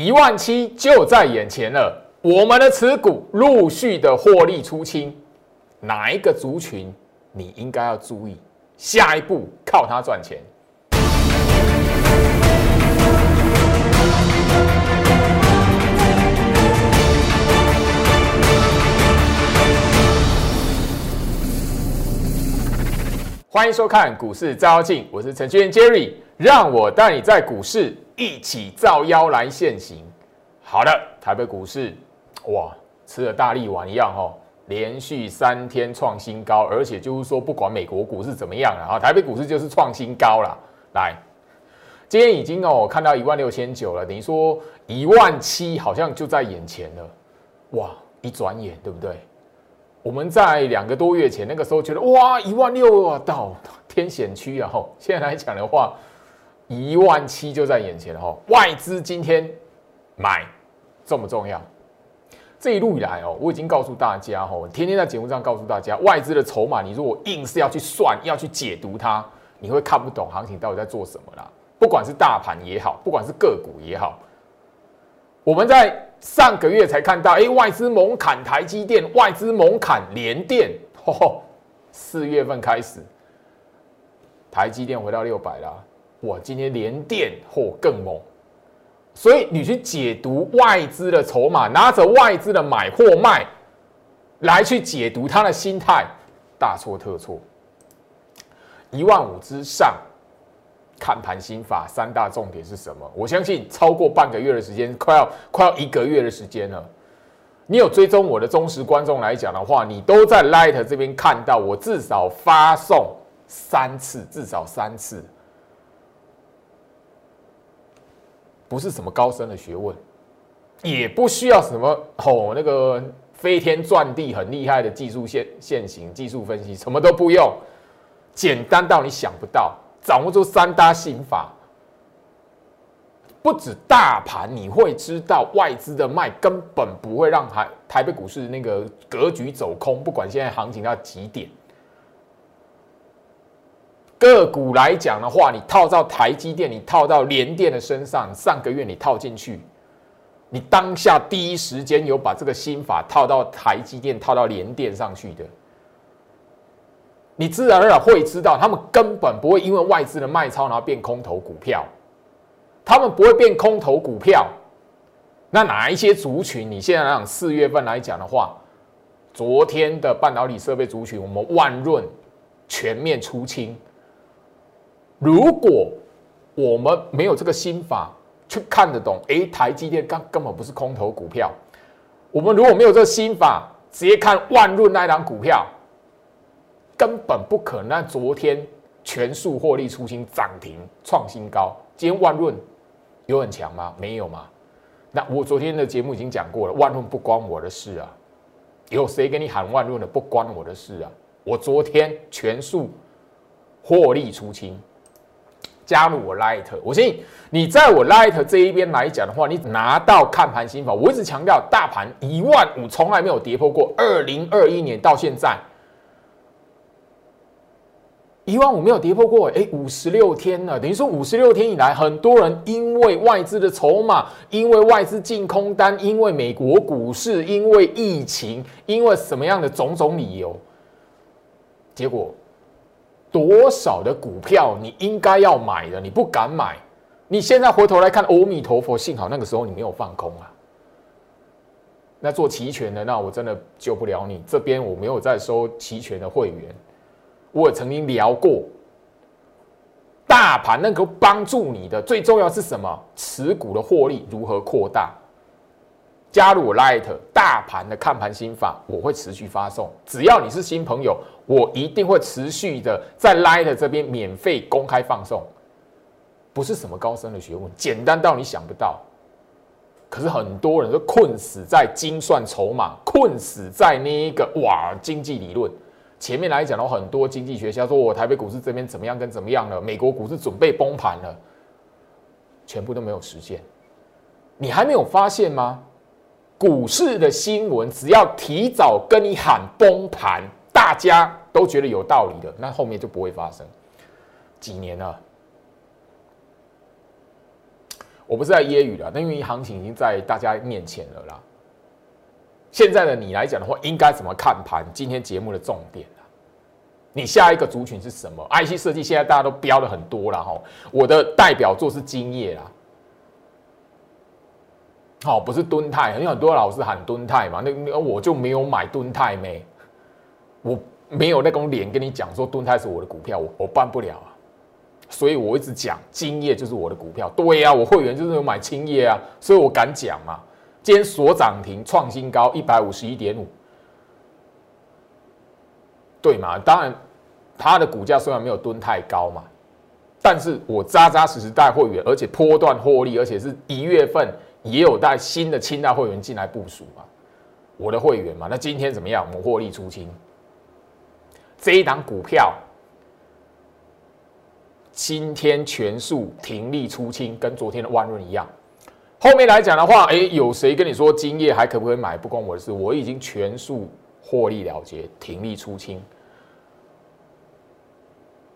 一万七就在眼前了，我们的持股陆续的获利出清，哪一个族群你应该要注意？下一步靠它赚钱。欢迎收看股市照妖镜，我是程序员 Jerry，让我带你在股市一起造妖来现行。好的，台北股市哇，吃了大力丸一样哦，连续三天创新高，而且就是说不管美国股市怎么样了啊，台北股市就是创新高了。来，今天已经哦看到一万六千九了，等于说一万七好像就在眼前了。哇，一转眼对不对？我们在两个多月前那个时候觉得哇一万六啊到天险区啊吼，现在来讲的话一万七就在眼前了吼。外资今天买重不重要？这一路以来哦，我已经告诉大家吼，天天在节目上告诉大家，外资的筹码你如果硬是要去算要去解读它，你会看不懂行情到底在做什么啦。不管是大盘也好，不管是个股也好，我们在。上个月才看到，哎，外资猛砍台积电，外资猛砍联电。吼，四月份开始，台积电回到六百了。我，今天连电或更猛。所以你去解读外资的筹码，拿着外资的买或卖来去解读他的心态，大错特错。一万五之上。看盘心法三大重点是什么？我相信超过半个月的时间，快要快要一个月的时间了。你有追踪我的忠实观众来讲的话，你都在 Light 这边看到我至少发送三次，至少三次，不是什么高深的学问，也不需要什么哦那个飞天转地很厉害的技术线线型技术分析，什么都不用，简单到你想不到。掌握住三大心法，不止大盘，你会知道外资的卖根本不会让台台北股市那个格局走空，不管现在行情到几点。个股来讲的话，你套到台积电，你套到联电的身上，上个月你套进去，你当下第一时间有把这个心法套到台积电、套到联电上去的。你自然而然会知道，他们根本不会因为外资的卖超然后变空头股票，他们不会变空头股票。那哪一些族群？你现在来讲四月份来讲的话，昨天的半导体设备族群，我们万润全面出清。如果我们没有这个心法去看得懂，哎，台积电根根本不是空头股票。我们如果没有这个心法，直接看万润那档股票。根本不可能！昨天全数获利出清涨停创新高，今天万润有很强吗？没有吗？那我昨天的节目已经讲过了，万润不关我的事啊！有谁跟你喊万润的？不关我的事啊！我昨天全数获利出清，加入我 Light，我相信你在我 Light 这一边来讲的话，你拿到看盘心法。我一直强调，大盘一万五从来没有跌破过，二零二一年到现在。一万五没有跌破过，哎，五十六天了，等于说五十六天以来，很多人因为外资的筹码，因为外资净空单，因为美国股市，因为疫情，因为什么样的种种理由，结果多少的股票你应该要买的，你不敢买，你现在回头来看，阿弥陀佛，幸好那个时候你没有放空啊。那做期权的，那我真的救不了你，这边我没有在收期权的会员。我也曾经聊过，大盘能够帮助你的最重要是什么？持股的获利如何扩大？加入我 Light 大盘的看盘心法，我会持续发送。只要你是新朋友，我一定会持续的在 Light 这边免费公开放送。不是什么高深的学问，简单到你想不到。可是很多人都困死在精算筹码，困死在那一个哇经济理论。前面来讲了很多经济学家说，我台北股市这边怎么样跟怎么样了，美国股市准备崩盘了，全部都没有实现。你还没有发现吗？股市的新闻只要提早跟你喊崩盘，大家都觉得有道理的，那后面就不会发生。几年了，我不是在揶揄了，那因为行情已经在大家面前了啦。现在的你来讲的话，应该怎么看盘？今天节目的重点，你下一个族群是什么？IC 设计现在大家都标的很多了哈。我的代表作是金业啦，好，不是蹲泰，因为很多老师喊蹲泰嘛，那那我就没有买蹲泰没，我没有那种脸跟你讲说蹲泰是我的股票，我我办不了啊。所以我一直讲金业就是我的股票，对呀，我会员就是有买青业啊，所以我敢讲嘛。今天所涨停创新高一百五十一点五，对嘛？当然，它的股价虽然没有蹲太高嘛，但是我扎扎实实带会员，而且波段获利，而且是一月份也有带新的清代会员进来部署嘛，我的会员嘛。那今天怎么样？我们获利出清，这一档股票。今天全数停利出清，跟昨天的万润一样。后面来讲的话，哎，有谁跟你说今夜还可不可以买？不关我的事，我已经全数获利了结，停利出清。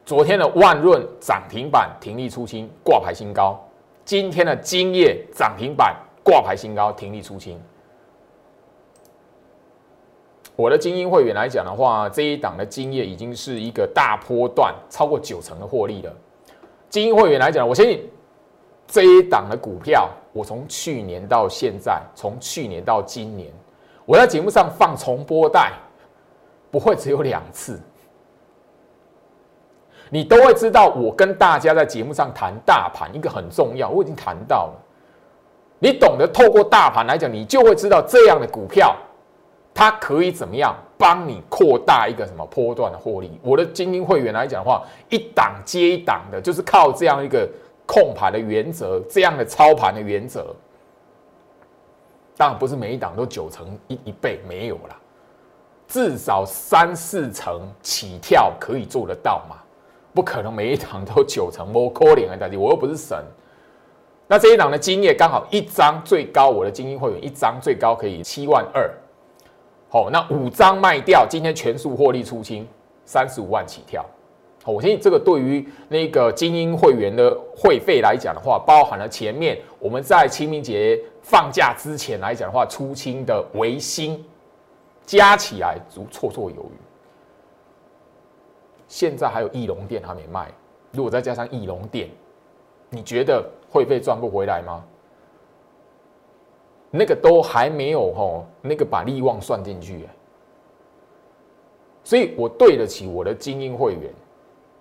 昨天的万润涨停板停利出清，挂牌新高。今天的今夜涨停板挂牌新高，停利出清。我的精英会员来讲的话，这一档的今夜已经是一个大波段，超过九成的获利了。精英会员来讲，我相信这一档的股票，我从去年到现在，从去年到今年，我在节目上放重播带，不会只有两次，你都会知道。我跟大家在节目上谈大盘，一个很重要，我已经谈到了。你懂得透过大盘来讲，你就会知道这样的股票，它可以怎么样？帮你扩大一个什么波段的获利？我的精英会员来讲的话，一档接一档的，就是靠这样一个控盘的原则，这样的操盘的原则。当然不是每一档都九成一一倍没有啦，至少三四成起跳可以做得到嘛？不可能每一档都九成，我可怜啊大弟，我又不是神。那这一档的经验刚好一张最高，我的精英会员一张最高可以七万二。好，那五张卖掉，今天全数获利出清，三十五万起跳。好，我相信这个对于那个精英会员的会费来讲的话，包含了前面我们在清明节放假之前来讲的话出清的维新，加起来足绰绰有余。现在还有翼龙店还没卖，如果再加上翼龙店，你觉得会费赚不回来吗？那个都还没有吼，那个把利旺算进去，所以我对得起我的精英会员，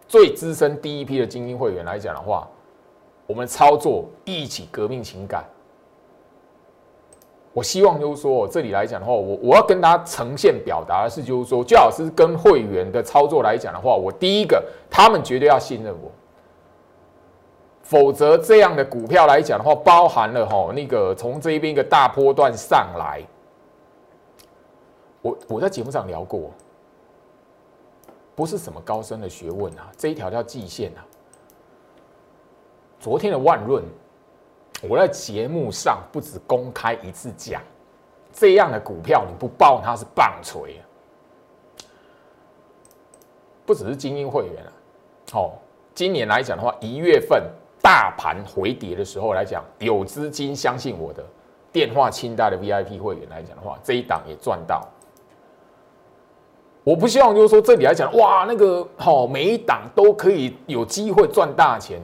最资深第一批的精英会员来讲的话，我们操作一起革命情感。我希望就是说，这里来讲的话，我我要跟大家呈现表达的是，就是说，最好是跟会员的操作来讲的话，我第一个，他们绝对要信任我。否则，这样的股票来讲的话，包含了哈那个从这边一个大波段上来，我我在节目上聊过，不是什么高深的学问啊，这一条叫季线啊。昨天的万润，我在节目上不止公开一次讲，这样的股票你不报它是棒槌，不只是精英会员啊，好，今年来讲的话，一月份。大盘回跌的时候来讲，有资金相信我的电话清单的 VIP 会员来讲的话，这一档也赚到。我不希望就是说这里来讲，哇，那个好每一档都可以有机会赚大钱。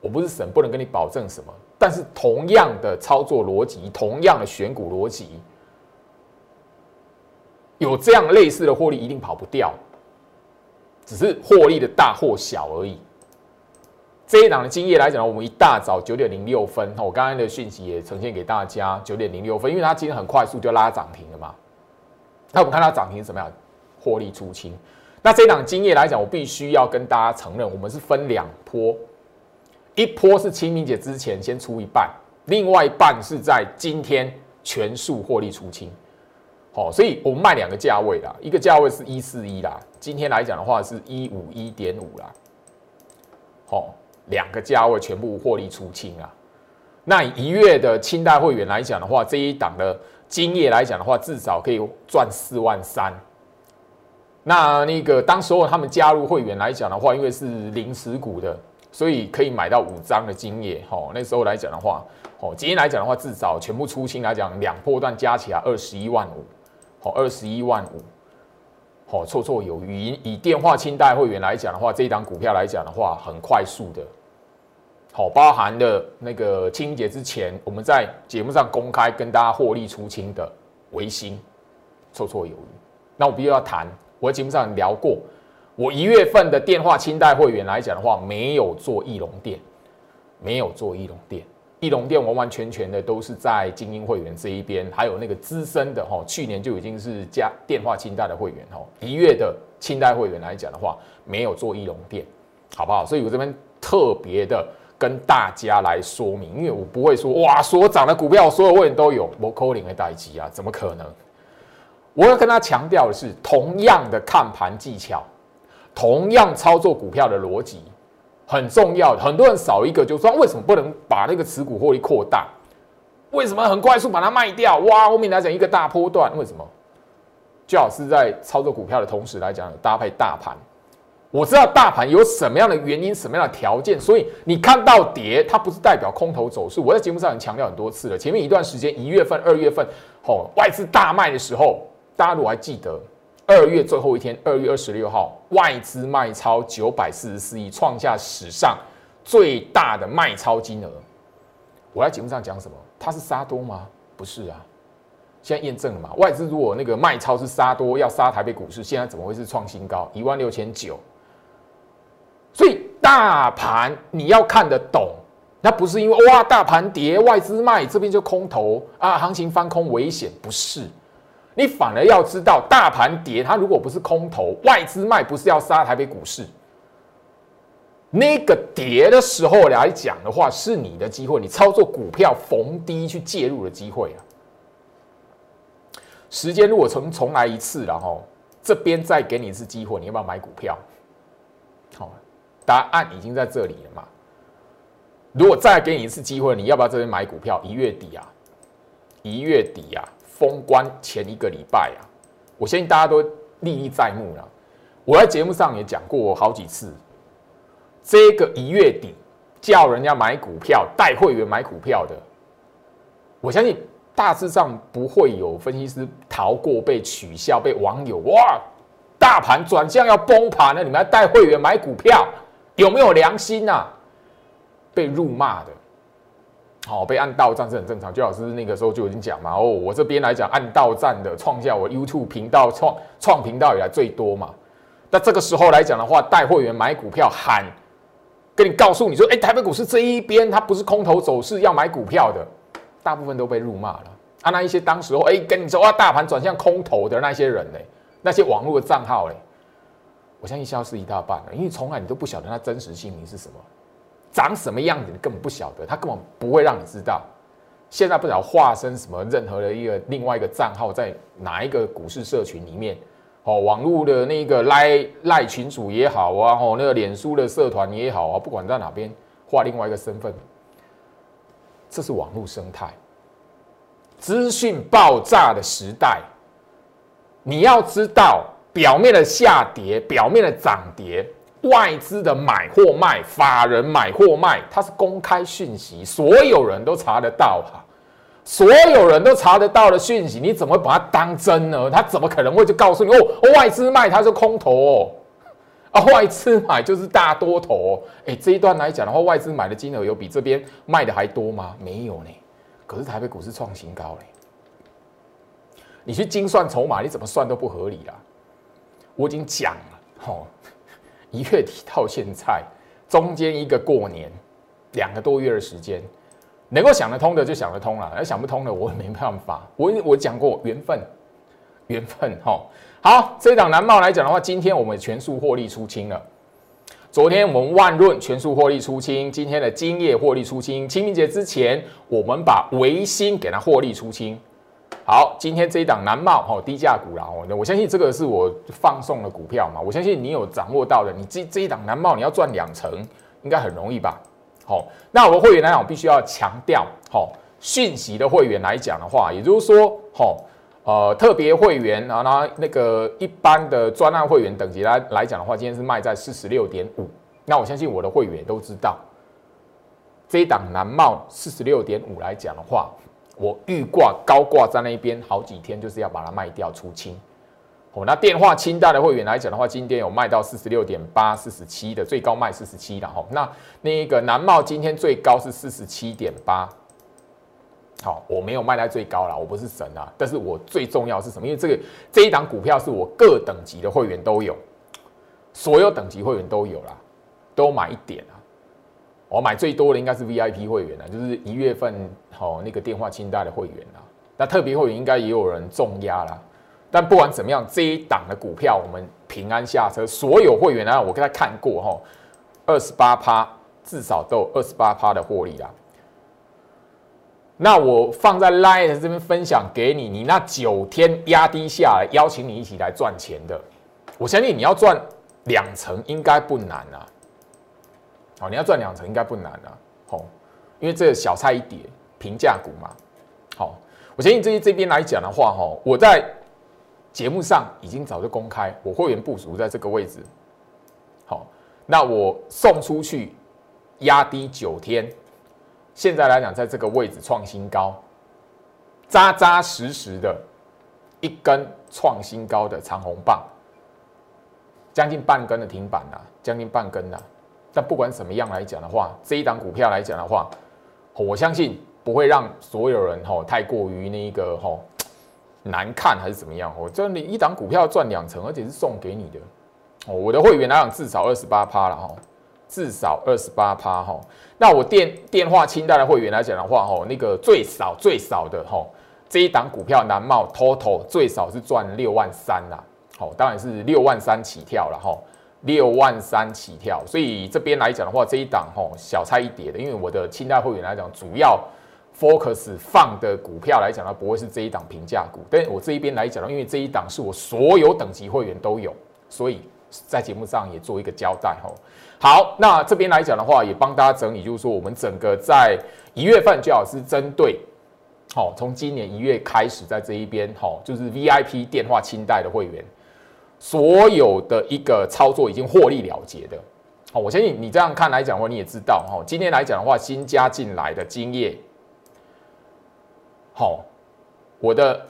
我不是神，不能跟你保证什么。但是同样的操作逻辑，同样的选股逻辑，有这样类似的获利一定跑不掉，只是获利的大或小而已。这一档的经验来讲，我们一大早九点零六分，我刚刚的讯息也呈现给大家，九点零六分，因为它今天很快速就拉涨停了嘛。那我们看它涨停怎么样？获利出清。那这一档经验来讲，我必须要跟大家承认，我们是分两波，一波是清明节之前先出一半，另外一半是在今天全数获利出清。好，所以我们卖两个价位啦，一个价位是一四一啦，今天来讲的话是一五一点五啦。好。两个价位全部获利出清啊！那一月的清代会员来讲的话，这一档的金业来讲的话，至少可以赚四万三。那那个当所有他们加入会员来讲的话，因为是零持股的，所以可以买到五张的金业。好，那时候来讲的话，哦，今天来讲的话，至少全部出清来讲，两波段加起来二十一万五，好，二十一万五，好，绰绰有余。以以电话清代会员来讲的话，这一档股票来讲的话，很快速的，好，包含的那个清明节之前，我们在节目上公开跟大家获利出清的维新，绰绰有余。那我必须要谈，我在节目上聊过，我一月份的电话清代会员来讲的话，没有做翼龙店，没有做翼龙店。翼龙店完完全全的都是在精英会员这一边，还有那个资深的哈，去年就已经是加电话清代的会员哈，一月的清代会员来讲的话，没有做翼龙店，好不好？所以我这边特别的跟大家来说明，因为我不会说哇，所涨的股票所有会员都有，我扣零的代机啊，怎么可能？我要跟他强调的是，同样的看盘技巧，同样操作股票的逻辑。很重要，很多人少一个就说为什么不能把那个持股获利扩大？为什么很快速把它卖掉？哇，后面来讲一个大波段，为什么？最好是在操作股票的同时来讲搭配大盘。我知道大盘有什么样的原因、什么样的条件，所以你看到跌，它不是代表空头走势。我在节目上已经强调很多次了。前面一段时间，一月份、二月份，吼外资大卖的时候，大家如果还记得。二月最后一天，二月二十六号，外资卖超九百四十四亿，创下史上最大的卖超金额。我在节目上讲什么？它是杀多吗？不是啊，现在验证了嘛。外资如果那个卖超是杀多，要杀台北股市，现在怎么会是创新高一万六千九？所以大盘你要看得懂，那不是因为哇大盘跌，外资卖这边就空头啊，行情翻空危险，不是。你反而要知道，大盘跌，它如果不是空头，外资卖不是要杀台北股市。那个跌的时候来讲的话，是你的机会，你操作股票逢低去介入的机会啊。时间如果重重来一次，然后这边再给你一次机会，你要不要买股票？好，答案已经在这里了嘛。如果再给你一次机会，你要不要这边买股票？一月底啊，一月底啊。封关前一个礼拜啊，我相信大家都历历在目了。我在节目上也讲过好几次，这个一月底叫人家买股票、带会员买股票的，我相信大致上不会有分析师逃过被取笑、被网友哇，大盘转向要崩盘了，你们还带会员买股票，有没有良心呐？被辱骂的。好，被按到站是很正常。就老师那个时候就已经讲嘛，哦，我这边来讲按到站的创下我 YouTube 频道创创频道以来最多嘛。那这个时候来讲的话，带会员买股票喊，跟你告诉你说，哎，台北股市这一边它不是空头走势，要买股票的，大部分都被辱骂了。啊，那一些当时候哎跟你说啊，大盘转向空头的那些人呢，那些网络的账号嘞，我相信消失一大半了，因为从来你都不晓得它真实姓名是什么。长什么样子你根本不晓得，他根本不会让你知道。现在不晓化身什么任何的一个另外一个账号，在哪一个股市社群里面，哦，网络的那个赖赖群主也好啊，哦，那个脸书的社团也好啊，不管在哪边画另外一个身份，这是网络生态，资讯爆炸的时代。你要知道，表面的下跌，表面的涨跌。外资的买或卖，法人买或卖，它是公开讯息，所有人都查得到哈，所有人都查得到的讯息，你怎么把它当真呢？他怎么可能会就告诉你哦？外资卖它是空头哦，啊，外资买就是大多头哦。哎，这一段来讲的话，外资买的金额有比这边卖的还多吗？没有呢。可是台北股市创新高嘞，你去精算筹码，你怎么算都不合理啦。我已经讲了，吼。一月底到现在，中间一个过年，两个多月的时间，能够想得通的就想得通了，而想不通的我没办法。我我讲过缘分，缘分哈。好，这档蓝帽来讲的话，今天我们全数获利出清了。昨天我们万润全数获利出清，今天的金业获利出清。清明节之前，我们把维新给它获利出清。好，今天这一档南茂哈低价股啦，哦，我相信这个是我放送的股票嘛，我相信你有掌握到的，你这这一档南茂你要赚两成，应该很容易吧？好，那我的会员来讲，我必须要强调，好，讯息的会员来讲的话，也就是说，好，呃，特别会员啊，那那个一般的专案会员等级来来讲的话，今天是卖在四十六点五，那我相信我的会员都知道，这一档南茂四十六点五来讲的话，我预挂高挂在那边好几天，就是要把它卖掉出清。哦，那电话清单的会员来讲的话，今天有卖到四十六点八、四十七的，最高卖四十七的哈。那那个南茂今天最高是四十七点八，好，我没有卖在最高了，我不是神啊。但是我最重要是什么？因为这个这一档股票是我各等级的会员都有，所有等级会员都有啦，都买一点啊。我买最多的应该是 VIP 会员啊，就是一月份好那个电话清单的会员啊。那特别会员应该也有人重压啦。但不管怎么样，这一档的股票我们平安下车，所有会员啊，我跟他看过哈，二十八趴至少都有二十八趴的获利啦。那我放在 Line 这边分享给你，你那九天压低下来，邀请你一起来赚钱的，我相信你要赚两成应该不难啊。好，你要赚两成应该不难啊。好，因为这小菜一碟，平价股嘛。好，我相信这这边来讲的话，哈，我在。节目上已经早就公开，我会员部署在这个位置。好，那我送出去压低九天，现在来讲，在这个位置创新高，扎扎实实的一根创新高的长红棒，将近半根的停板呐，将近半根呐。但不管怎么样来讲的话，这一档股票来讲的话，我相信不会让所有人吼太过于那个吼。难看还是怎么样？我这你一档股票赚两成，而且是送给你的哦。我的会员来讲至少二十八趴了哈，至少二十八趴哈。那我电电话清代的会员来讲的话哈，那个最少最少的哈，这一档股票南茂 total 最少是赚六万三啦。好，当然是六万三起跳了哈，六万三起跳。所以这边来讲的话，这一档吼小菜一碟的，因为我的清代会员来讲主要。Focus 放的股票来讲呢，不会是这一档平价股。但我这一边来讲呢，因为这一档是我所有等级会员都有，所以在节目上也做一个交代吼。好，那这边来讲的话，也帮大家整理，就是说我们整个在一月份最好是针对，好，从今年一月开始，在这一边好，就是 VIP 电话清代的会员，所有的一个操作已经获利了结的。好，我相信你这样看来讲的话，你也知道哈，今天来讲的话，新加进来的经验。好，我的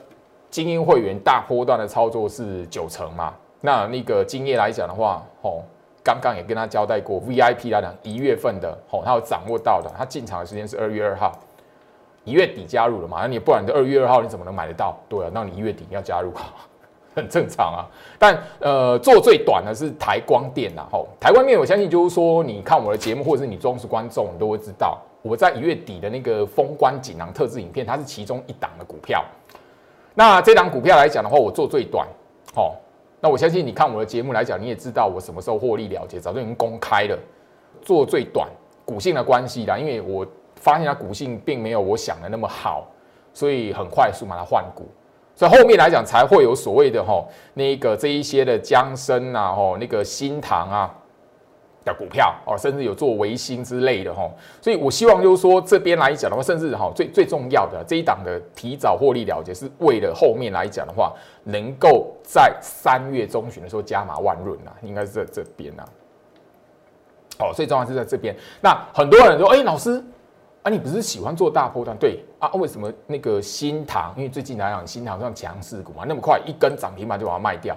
精英会员大波段的操作是九成嘛？那那个经验来讲的话，哦，刚刚也跟他交代过，VIP 来讲一月份的，哦，他有掌握到的，他进场的时间是二月二号，一月底加入了嘛？那你不然的二月二号你怎么能买得到？对啊，那你一月底要加入，很正常啊。但呃，做最短的是台光电呐，吼，台光电我相信就是说，你看我的节目或者是你忠实观众，你都会知道。我在一月底的那个封关锦囊特制影片，它是其中一档的股票。那这档股票来讲的话，我做最短，哦，那我相信你看我的节目来讲，你也知道我什么时候获利了结，早就已经公开了。做最短，股性的关系啦，因为我发现它股性并没有我想的那么好，所以很快速把它换股，所以后面来讲才会有所谓的哈那个这一些的江生啊，吼那个新塘啊。的股票哦，甚至有做维新之类的哈，所以我希望就是说这边来讲的话，甚至哈最最重要的这一档的提早获利了结，是为了后面来讲的话，能够在三月中旬的时候加码万润呐，应该是在这边呐。哦，最重要是在这边。那很多人说，哎，老师啊，你不是喜欢做大波段？对啊，为什么那个新塘？因为最近来讲，新塘算强势股嘛，那么快一根涨停板就把它卖掉。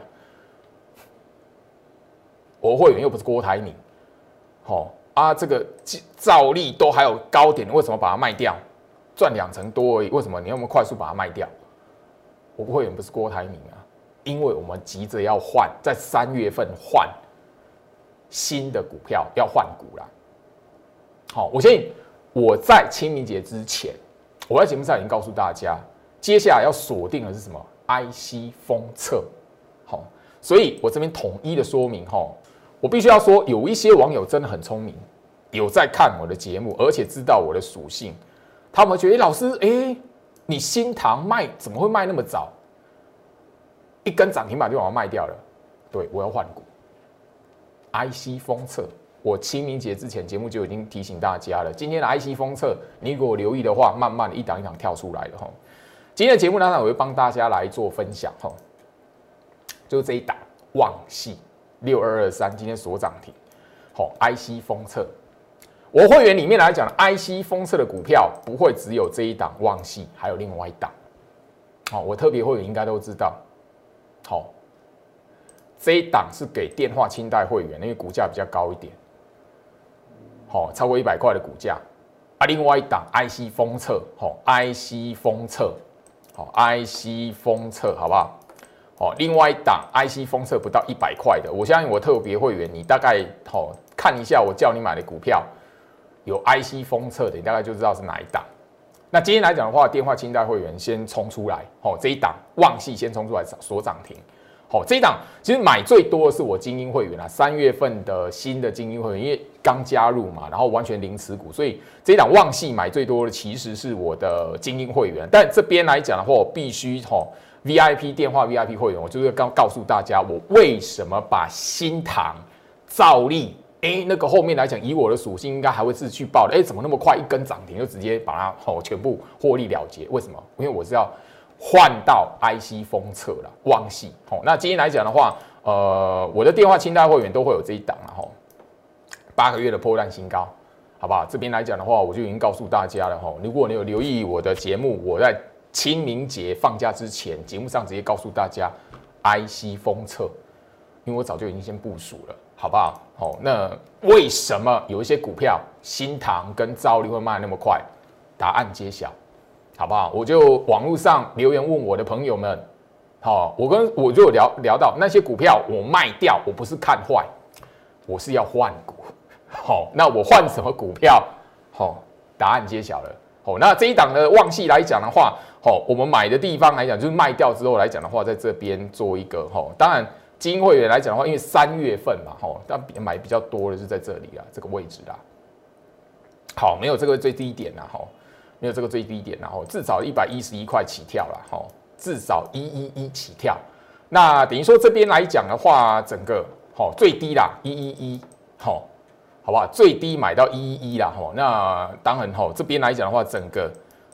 我会员又不是郭台铭。好啊，这个照例都还有高点，为什么把它卖掉？赚两成多而已，为什么你那么快速把它卖掉？我不会员不是郭台铭啊，因为我们急着要换，在三月份换新的股票，要换股啦。好，我相信我在清明节之前，我在节目上已经告诉大家，接下来要锁定的是什么？IC 封测。好，所以我这边统一的说明哈。我必须要说，有一些网友真的很聪明，有在看我的节目，而且知道我的属性。他们觉得，老师，哎，你新塘卖怎么会卖那么早？一根涨停板就把它卖掉了。对，我要换股。IC 封测，我清明节之前节目就已经提醒大家了。今天的 IC 封测，你如果留意的话，慢慢一档一档跳出来了哈。今天的节目呢，我会帮大家来做分享哈，就这一档旺系。六二二三今天所涨停，好，IC 封测，我会员里面来讲，IC 封测的股票不会只有这一档旺系，还有另外一档。好，我特别会员应该都知道。好，这一档是给电话清代会员，因为股价比较高一点。好，超过一百块的股价。啊，另外一档 IC 封测，好，IC 封测，好，IC 封测，好不好？哦，另外一档 IC 封测不到一百块的，我相信我特别会员，你大概好看一下我叫你买的股票，有 IC 封测的，你大概就知道是哪一档。那今天来讲的话，电话清代会员先冲出来，哦，这一档旺系先冲出来锁涨停。好，这一档其实买最多的是我精英会员啊，三月份的新的精英会员，因为刚加入嘛，然后完全零持股，所以这一档旺系买最多的其实是我的精英会员。但这边来讲的话，我必须吼 VIP 电话 VIP 会员，我就是告告诉大家，我为什么把新塘、兆利，哎，那个后面来讲，以我的属性应该还会是去报的，哎，怎么那么快一根涨停就直接把它吼全部获利了结？为什么？因为我是要。换到 IC 封测了，旺系。好，那今天来讲的话，呃，我的电话清代会员都会有这一档了哈，八个月的破烂新高，好不好？这边来讲的话，我就已经告诉大家了，吼，如果你有留意我的节目，我在清明节放假之前，节目上直接告诉大家 IC 封测，因为我早就已经先部署了，好不好？好，那为什么有一些股票新塘跟兆利会卖那么快？答案揭晓。好不好？我就网络上留言问我的朋友们，好，我跟我就聊聊到那些股票我卖掉，我不是看坏，我是要换股。好，那我换什么股票？好，答案揭晓了。好，那这一档的旺系来讲的话，好，我们买的地方来讲，就是卖掉之后来讲的话，在这边做一个哈。当然，基金会员来讲的话，因为三月份嘛，哈，但买比较多的是在这里啊，这个位置啦。好，没有这个最低点啦，哈。没有这个最低点，然后至少一百一十一块起跳了，哈，至少一一一起跳。那等于说这边来讲的话，整个好最低啦，一一一，好，好不好？最低买到一一一啦，哈。那当然，哈，这边来讲的话，整个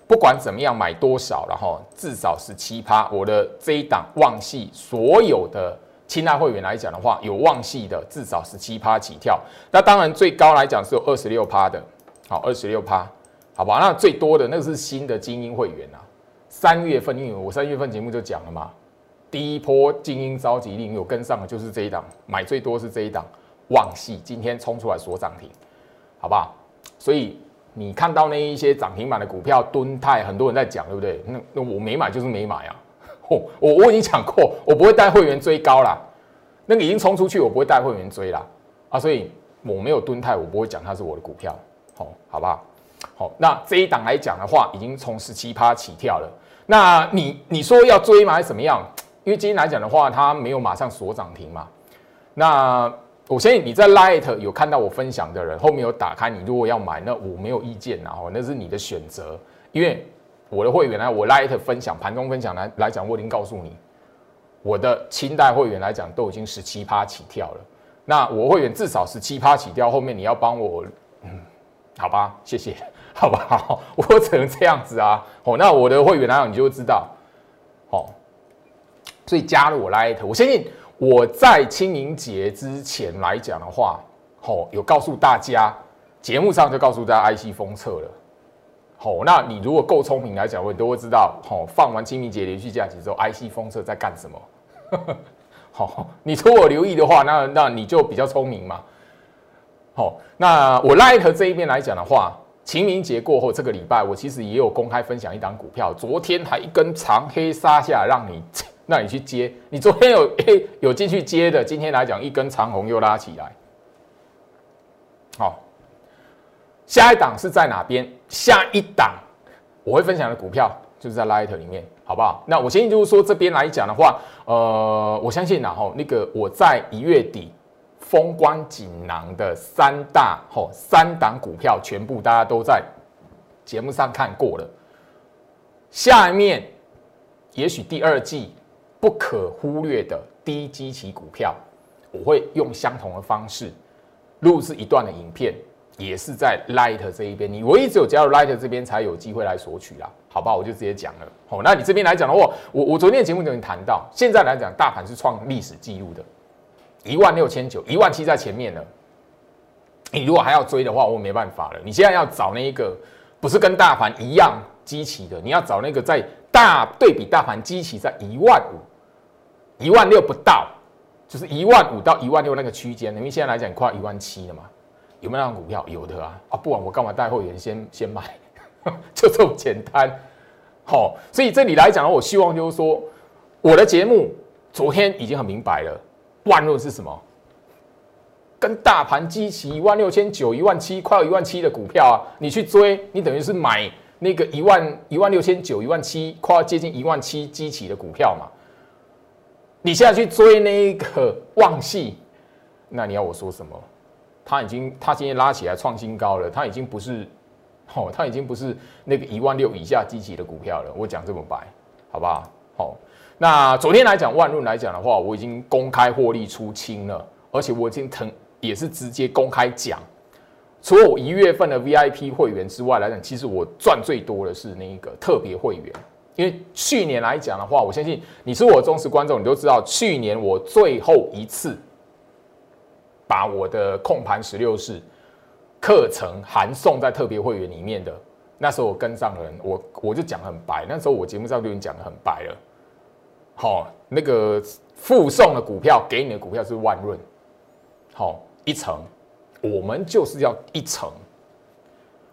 不管怎么样买多少，然后至少是七趴。我的这一档旺系所有的亲爱会员来讲的话，有旺系的至少是七趴起跳。那当然最高来讲是有二十六趴的，好，二十六趴。好吧，那最多的那个是新的精英会员啊。三月份，因为我三月份节目就讲了嘛，第一波精英召集令有跟上的就是这一档，买最多是这一档旺系，今天冲出来锁涨停，好不好？所以你看到那一些涨停板的股票，敦泰很多人在讲，对不对？那那我没买就是没买啊。我我我已经讲过，我不会带会员追高啦，那个已经冲出去，我不会带会员追啦。啊。所以我没有敦泰，我不会讲它是我的股票，好，好不好？好，那这一档来讲的话，已经从十七趴起跳了。那你你说要追吗？还是怎么样？因为今天来讲的话，它没有马上锁涨停嘛。那我相信你在 Light 有看到我分享的人，后面有打开，你如果要买，那我没有意见然后那是你的选择。因为我的会员呢，我 Light 分享盘中分享来来讲，我已经告诉你，我的清代会员来讲都已经十七趴起跳了。那我会员至少十七趴起跳，后面你要帮我，嗯。好吧，谢谢，好不好？我只能这样子啊。哦，那我的会员来讲，你就知道，哦，所以加入我 Light，我相信我在清明节之前来讲的话，哦，有告诉大家，节目上就告诉大家 IC 封测了。好，那你如果够聪明来讲，我都会知道，哦，放完清明节连续假期之后，IC 封测在干什么？好，你如果留意的话，那那你就比较聪明嘛。好，那我 Light 这一边来讲的话，清明节过后这个礼拜，我其实也有公开分享一档股票，昨天还一根长黑杀下，让你让你去接。你昨天有 有进去接的，今天来讲一根长红又拉起来。好，下一档是在哪边？下一档我会分享的股票就是在 Light 里面，好不好？那我先就是说这边来讲的话，呃，我相信然后那个我在一月底。风光锦囊的三大吼三档股票，全部大家都在节目上看过了。下面也许第二季不可忽略的低基期股票，我会用相同的方式录制一段的影片，也是在 Light 这一边。你唯一只有加入 Light 这边才有机会来索取啦，好吧？我就直接讲了。好，那你这边来讲的话，我我昨天的节目就已经谈到，现在来讲，大盘是创历史记录的。一万六千九，一万七在前面了。你如果还要追的话，我没办法了。你现在要找那一个不是跟大盘一样基期的，你要找那个在大对比大盘基期在一万五、一万六不到，就是一万五到一万六那个区间。因为现在来讲快一万七了嘛，有没有那种股票？有的啊！啊，不然我干嘛带会员先先买？就这么简单。好，所以这里来讲呢，我希望就是说，我的节目昨天已经很明白了，万润是什么？跟大盘基期一万六千九、一万七，快要一万七的股票啊，你去追，你等于是买那个一万一万六千九、一万七，快要接近一万七基期的股票嘛？你现在去追那个旺系，那你要我说什么？它已经，它今天拉起来创新高了，它已经不是，哦，它已经不是那个一万六以下基期的股票了。我讲这么白，好不好？好，那昨天来讲万润来讲的话，我已经公开获利出清了，而且我已经腾。也是直接公开讲，除了我一月份的 VIP 会员之外来讲，其实我赚最多的是那一个特别会员。因为去年来讲的话，我相信你是我忠实观众，你都知道，去年我最后一次把我的控盘十六式课程含送在特别会员里面的，那时候我跟上人，我我就讲很白，那时候我节目上就已经讲的很白了。好，那个附送的股票给你的股票是万润，好。一层，我们就是要一层。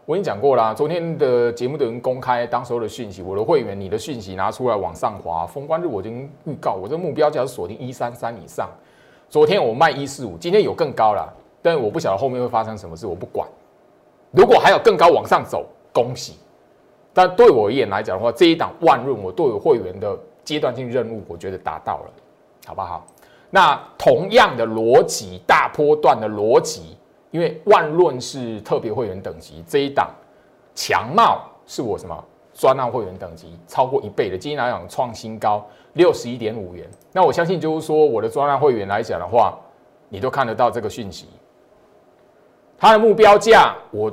我已经讲过啦，昨天的节目的人公开当时候的讯息，我的会员，你的讯息拿出来往上滑，封关日我已经预告，我这目标价是锁定一三三以上。昨天我卖一四五，今天有更高了，但我不晓得后面会发生什么事，我不管。如果还有更高往上走，恭喜。但对我而言来讲的话，这一档万润，我对我会员的阶段性任务，我觉得达到了，好不好？那同样的逻辑，大波段的逻辑，因为万润是特别会员等级这一档，强茂是我什么专案会员等级超过一倍的，今天来讲创新高六十一点五元。那我相信就是说，我的专案会员来讲的话，你都看得到这个讯息，它的目标价，我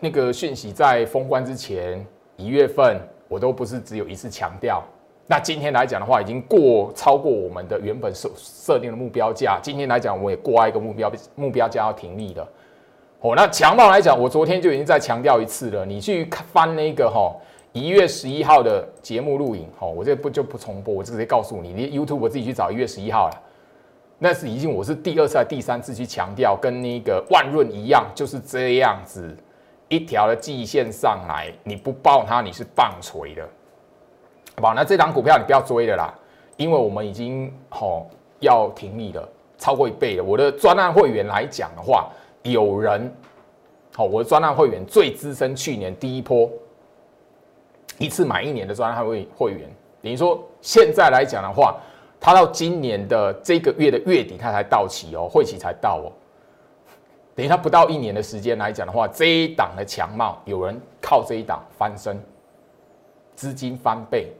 那个讯息在封关之前一月份，我都不是只有一次强调。那今天来讲的话，已经过超过我们的原本设设定的目标价。今天来讲，我也过一个目标目标价要停利的。哦，那强暴来讲，我昨天就已经再强调一次了。你去翻那个哈一月十一号的节目录影，哦，我这不就不重播，我直接告诉你，你 YouTube 我自己去找一月十一号了。那是已经我是第二次、第三次去强调，跟那个万润一样，就是这样子一条的季线上来，你不报它，你是棒槌的。好，那这档股票你不要追了啦，因为我们已经吼要停利了，超过一倍了。我的专案会员来讲的话，有人好，我的专案会员最资深，去年第一波一次买一年的专案会会员，等于说现在来讲的话，他到今年的这个月的月底他才到期哦，会期才到哦，等于他不到一年的时间来讲的话，这一档的强貌有人靠这一档翻身，资金翻倍。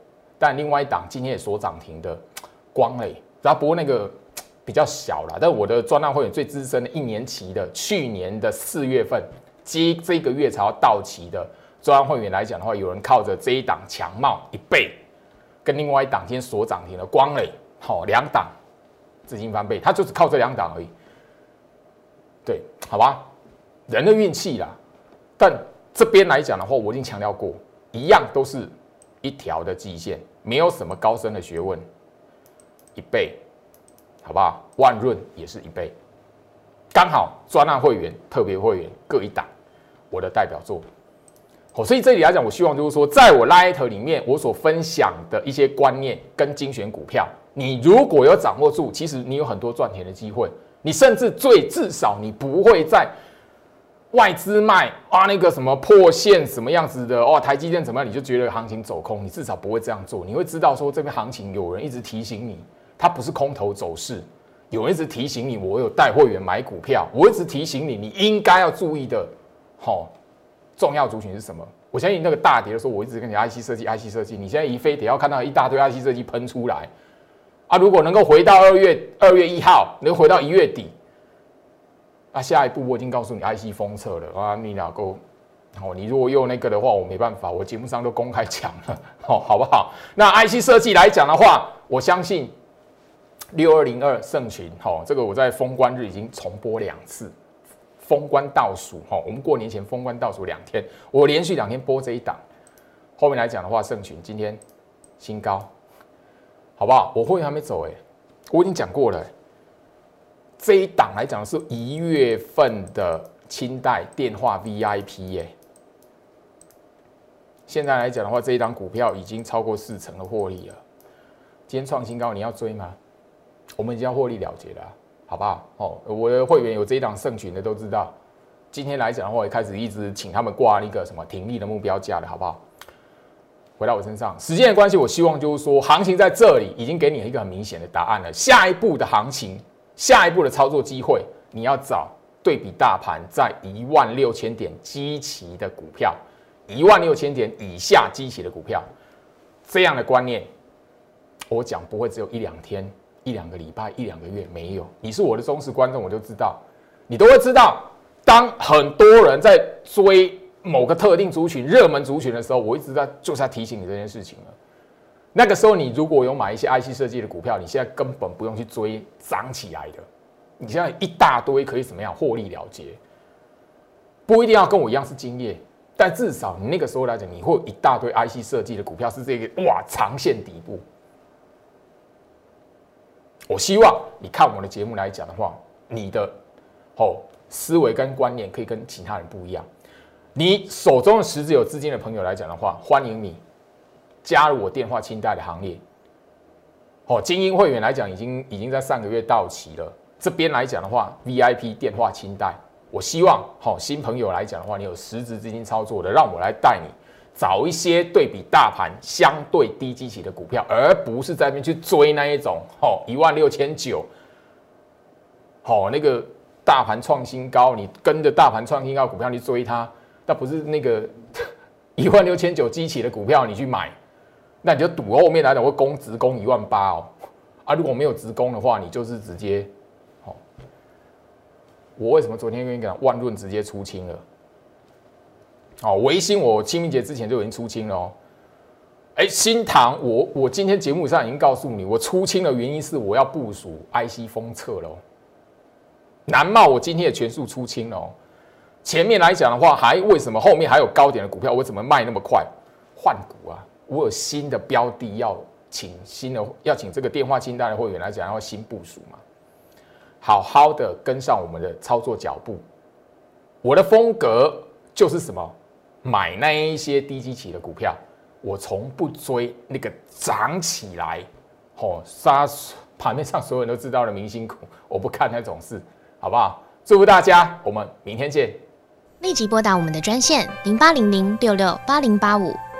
但另外一档今天也所涨停的 光磊，然后不过那个 比较小了。但我的专案会员最资深的一年期的，去年的四月份接这个月才要到期的专案会员来讲的话，有人靠着这一档强茂一倍，跟另外一档今天所涨停的光磊，好两档资金翻倍，他就只靠这两档而已。对，好吧，人的运气啦。但这边来讲的话，我已经强调过，一样都是。一条的基线，没有什么高深的学问，一倍，好不好？万润也是一倍，刚好专案会员、特别会员各一档，我的代表作。好，所以这里来讲，我希望就是说，在我 Light 里面，我所分享的一些观念跟精选股票，你如果有掌握住，其实你有很多赚钱的机会，你甚至最至少你不会在。外资卖啊，那个什么破线什么样子的哦，台积电怎么样？你就觉得行情走空，你至少不会这样做。你会知道说这边行情有人一直提醒你，它不是空头走势，有人一直提醒你，我有带会员买股票，我一直提醒你，你应该要注意的，好，重要族群是什么？我相信那个大跌的时候，我一直跟你 IC 设计，IC 设计，你现在一非得要看到一大堆 IC 设计喷出来啊！如果能够回到二月二月一号，能回到一月底。那下一步我已经告诉你，IC 封测了啊，你俩够哦。你如果用那个的话，我没办法，我节目上都公开讲了，好，好不好？那 IC 设计来讲的话，我相信六二零二盛群，好，这个我在封关日已经重播两次，封关倒数哈，我们过年前封关倒数两天，我连续两天播这一档。后面来讲的话，盛群今天新高，好不好？我会员还没走哎，我已经讲过了。这一档来讲是一月份的清代电话 VIP 耶。现在来讲的话，这一档股票已经超过四成的获利了。今天创新高，你要追吗？我们已经要获利了结了，好不好？哦，我的会员有这一档胜群的都知道。今天来讲的话，也开始一直请他们挂那个什么停利的目标价了，好不好？回到我身上，时间的关系，我希望就是说，行情在这里已经给你一个很明显的答案了。下一步的行情，下一步的操作机会，你要找对比大盘在一万六千点基期的股票，一万六千点以下基期的股票，这样的观念，我讲不会只有一两天、一两个礼拜、一两个月，没有。你是我的忠实观众，我就知道，你都会知道，当很多人在追。某个特定族群、热门族群的时候，我一直在就是在提醒你这件事情了。那个时候，你如果有买一些 IC 设计的股票，你现在根本不用去追涨起来的，你现在一大堆可以怎么样获利了结？不一定要跟我一样是经验，但至少你那个时候来讲，你会有一大堆 IC 设计的股票是这个哇长线底部。我希望你看我的节目来讲的话，你的哦思维跟观念可以跟其他人不一样。你手中的实质有资金的朋友来讲的话，欢迎你加入我电话清贷的行列。哦，精英会员来讲，已经已经在上个月到期了。这边来讲的话，VIP 电话清贷，我希望好新朋友来讲的话，你有实质资金操作的，让我来带你找一些对比大盘相对低基期的股票，而不是在那边去追那一种哦一万六千九，好那个大盘创新高，你跟着大盘创新高股票去追它。那不是那个 一万六千九基起的股票，你去买，那你就赌后面来讲会攻直攻一万八哦。啊，如果没有直攻的话，你就是直接，好。我为什么昨天跟你讲万润直接出清了？哦，维新我清明节之前就已经出清了哦。哎，新塘我我今天节目上已经告诉你，我出清的原因是我要部署 IC 封测喽。南茂我今天也全数出清了哦。前面来讲的话，还为什么后面还有高点的股票？我怎么卖那么快？换股啊！我有新的标的要请新的，要请这个电话清单的会员来讲，要新部署嘛？好好的跟上我们的操作脚步。我的风格就是什么？买那一些低基企的股票，我从不追那个涨起来，哦，杀盘面上所有人都知道的明星股，我不看那种事，好不好？祝福大家，我们明天见。立即拨打我们的专线零八零零六六八零八五